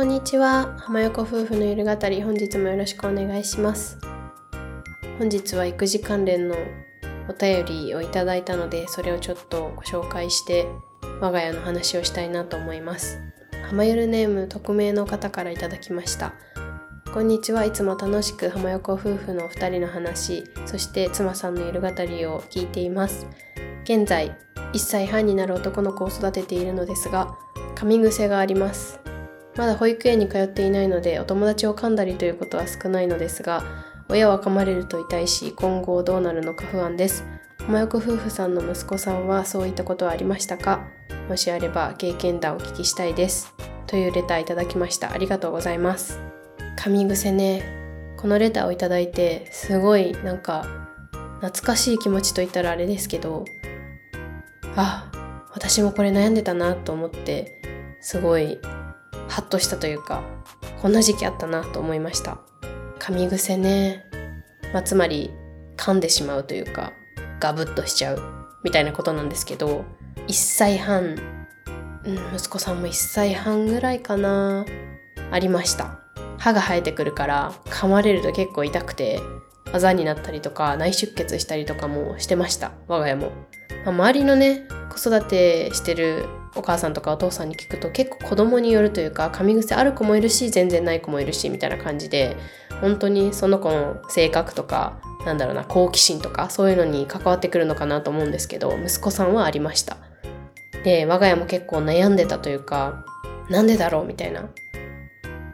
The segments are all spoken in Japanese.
こんにちは。浜横夫婦のゆる語り。本日もよろしくお願いします。本日は育児関連のお便りをいただいたのでそれをちょっとご紹介して我が家の話をしたいなと思います。浜ゆるネーム匿名の方からいただきました。こんにちは。いつも楽しく浜横夫婦のお二人の話そして妻さんのゆる語りを聞いています。現在1歳半になる男の子を育てているのですが噛み癖があります。まだ保育園に通っていないのでお友達を噛んだりということは少ないのですが親は噛まれると痛いし今後どうなるのか不安です。浜横夫婦さんの息子さんはそういったことはありましたか？もしあれば経験談をお聞きしたいです。というレターいただきました。ありがとうございます。噛み癖ね。このレターをいただいてすごいなんか懐かしい気持ちといったらあれですけどあ私もこれ悩んでたなと思ってすごいハッとしたというかこんな時期あったなと思いました。噛み癖ね、まあ、つまり噛んでしまうというかガブッとしちゃうみたいなことなんですけど1歳半、うん、息子さんも1歳半ぐらいかなありました。歯が生えてくるから噛まれると結構痛くてあざになったりとか内出血したりとかもしてました我が家も、まあ、周りのね子育てしてるお母さんとかお父さんに聞くと結構子供によるというか噛み癖ある子もいるし全然ない子もいるしみたいな感じで本当にその子の性格とかなんだろうな好奇心とかそういうのに関わってくるのかなと思うんですけど息子さんはありました。で我が家も結構悩んでたというかなんでだろうみたいな。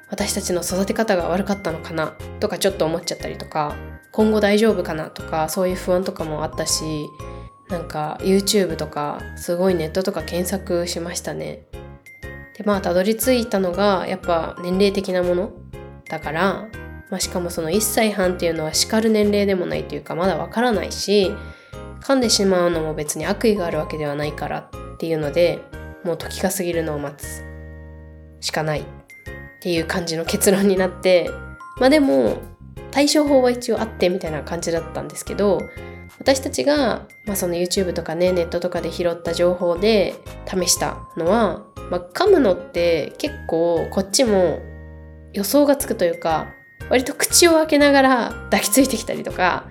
私たちの育て方が悪かったのかなとかちょっと思っちゃったりとか今後大丈夫かなとかそういう不安とかもあったしなんか YouTube とかすごいネットとか検索しましたね。でまあたどり着いたのがやっぱ年齢的なものだから、まあ、しかもその1歳半っていうのは叱る年齢でもないというかまだわからないし噛んでしまうのも別に悪意があるわけではないからっていうのでもう時が過ぎるのを待つしかないっていう感じの結論になってまあでも対処法は一応あってみたいな感じだったんですけど私たちが、まあ、その YouTube とかねネットとかで拾った情報で試したのは、まあ、噛むのって結構こっちも予想がつくというか割と口を開けながら 抱きついてきたりとか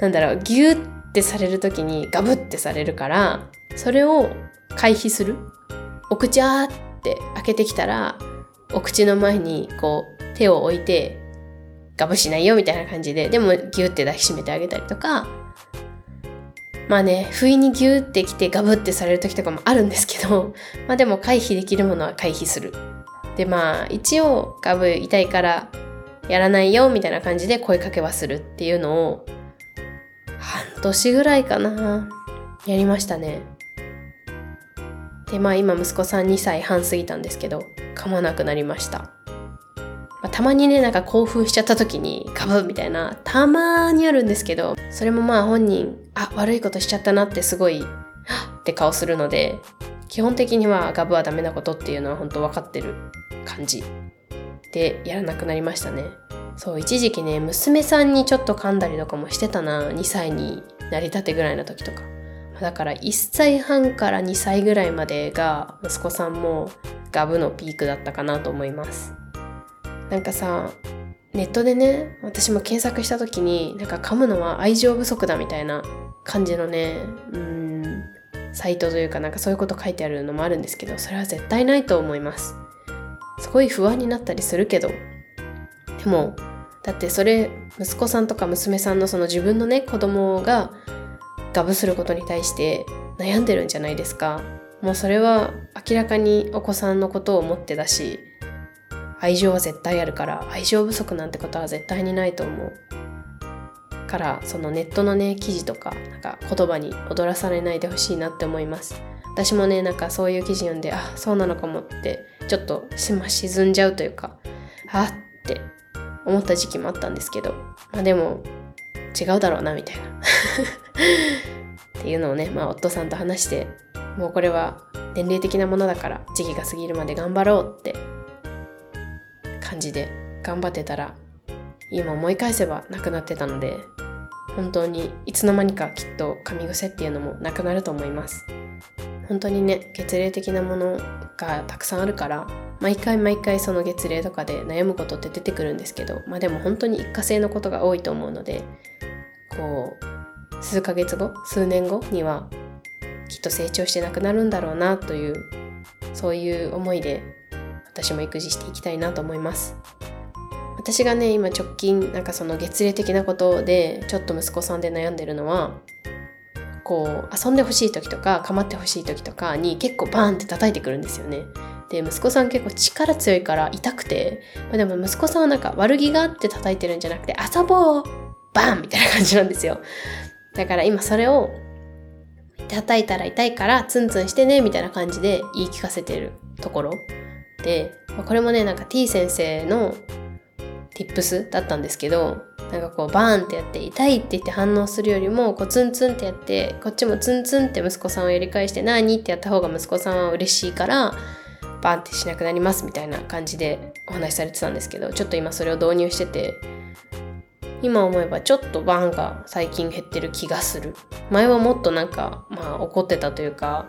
なんだろうギューってされる時にガブってされるからそれを回避する。お口あーって開けてきたらお口の前にこう手を置いてガブしないよみたいな感じででもギューって抱きしめてあげたりとかまあね、不意にギューってきてガブってされる時とかもあるんですけど、まあでも回避できるものは回避する。でまあ一応ガブ痛いからやらないよみたいな感じで声かけはするっていうのを半年ぐらいかなやりましたね。でまあ今息子さん2歳半過ぎたんですけど噛まなくなりました。たまにねなんか興奮しちゃった時にガブみたいなたまにあるんですけどそれもまあ本人あ悪いことしちゃったなってすごいって顔するので基本的にはガブはダメなことっていうのは本当分かってる感じ。でやらなくなりましたね。そう一時期ね娘さんにちょっと噛んだりとかもしてたな2歳になりたてぐらいの時とか。だから1歳半から2歳ぐらいまでが息子さんもガブのピークだったかなと思います。なんかさネットでね私も検索した時になんか噛むのは愛情不足だみたいな感じのねうんサイトというかなんかそういうこと書いてあるのもあるんですけどそれは絶対ないと思います。すごい不安になったりするけど。でもだってそれ息子さんとか娘さんのその自分のね子供がガブすることに対して悩んでるんじゃないですか。もうそれは明らかにお子さんのことを思ってだし愛情は絶対あるから愛情不足なんてことは絶対にないと思う。からそのネットのね記事とかなんか言葉に踊らされないでほしいなって思います。私もねなんかそういう記事読んであそうなのかもってちょっと島沈んじゃうというかあって思った時期もあったんですけどまあでも違うだろうなみたいな。っていうのをねまあ夫さんと話してもうこれは年齢的なものだから時期が過ぎるまで頑張ろうって感じで頑張ってたら今思い返せばなくなってたので本当にいつの間にかきっと噛み癖っていうのもなくなると思います。本当にね月齢的なものがたくさんあるから毎回毎回その月齢とかで悩むことって出てくるんですけどまあでも本当に一過性のことが多いと思うのでこう数ヶ月後数年後にはきっと成長してなくなるんだろうなというそういう思いで私も育児していきたいなと思います。私がね今直近なんかその月齢的なことでちょっと息子さんで悩んでるのはこう遊んでほしい時とか構ってほしい時とかに結構バーンって叩いてくるんですよね。で息子さん結構力強いから痛くて、まあ、でも息子さんはなんか悪気があって叩いてるんじゃなくて遊ぼうバンみたいな感じなんですよ。だから今それを叩いたら痛いからツンツンしてねみたいな感じで言い聞かせてるところ。で、ま、これもねなんか T 先生の tips だったんですけどなんかこうバーンってやって痛いって言って反応するよりもこうツンツンってやってこっちもツンツンって息子さんをやり返して何ってやった方が息子さんは嬉しいからバーンってしなくなりますみたいな感じでお話しされてたんですけどちょっと今それを導入してて今思えばちょっとバーンが最近減ってる気がする。前はもっとなんかまあ怒ってたというか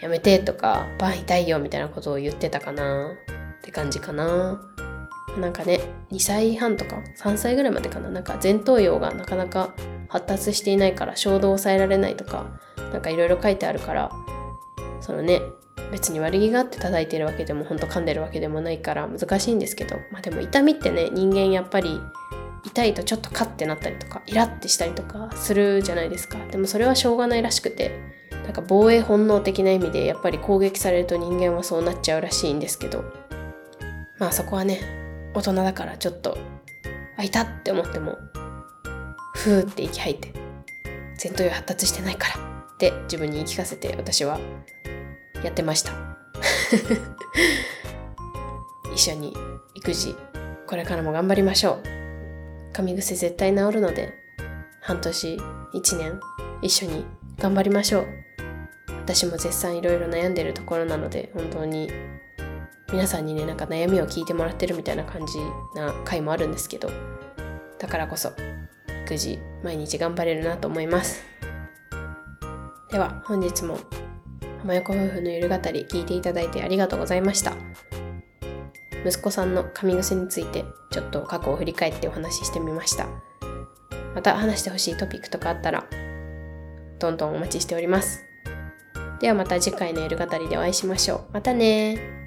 やめてとかバン痛いよみたいなことを言ってたかな。って感じかな。なんかね2歳半とか3歳ぐらいまでかな。なんか前頭葉がなかなか発達していないから衝動を抑えられないとかなんかいろいろ書いてあるからそのね別に悪気があって叩いてるわけでもほんと噛んでるわけでもないから難しいんですけどまあでも痛みってね人間やっぱり痛いとちょっとカッてなったりとかイラッてしたりとかするじゃないですか。でもそれはしょうがないらしくてなんか防衛本能的な意味でやっぱり攻撃されると人間はそうなっちゃうらしいんですけど。まあそこはね大人だからちょっとあいたって思ってもふーって息吐いて前頭葉発達してないからって自分に言い聞かせて私はやってました。一緒に育児これからも頑張りましょう。噛み癖絶対治るので半年1年一緒に頑張りましょう。私も絶賛いろいろ悩んでるところなので本当に皆さんにねなんか悩みを聞いてもらってるみたいな感じな回もあるんですけどだからこそ育児毎日頑張れるなと思います。では本日も浜横夫婦のゆる語り聞いていただいてありがとうございました。息子さんの噛み癖についてちょっと過去を振り返ってお話ししてみました。また話してほしいトピックとかあったらどんどんお待ちしております。ではまた次回の夜語りでお会いしましょう。またね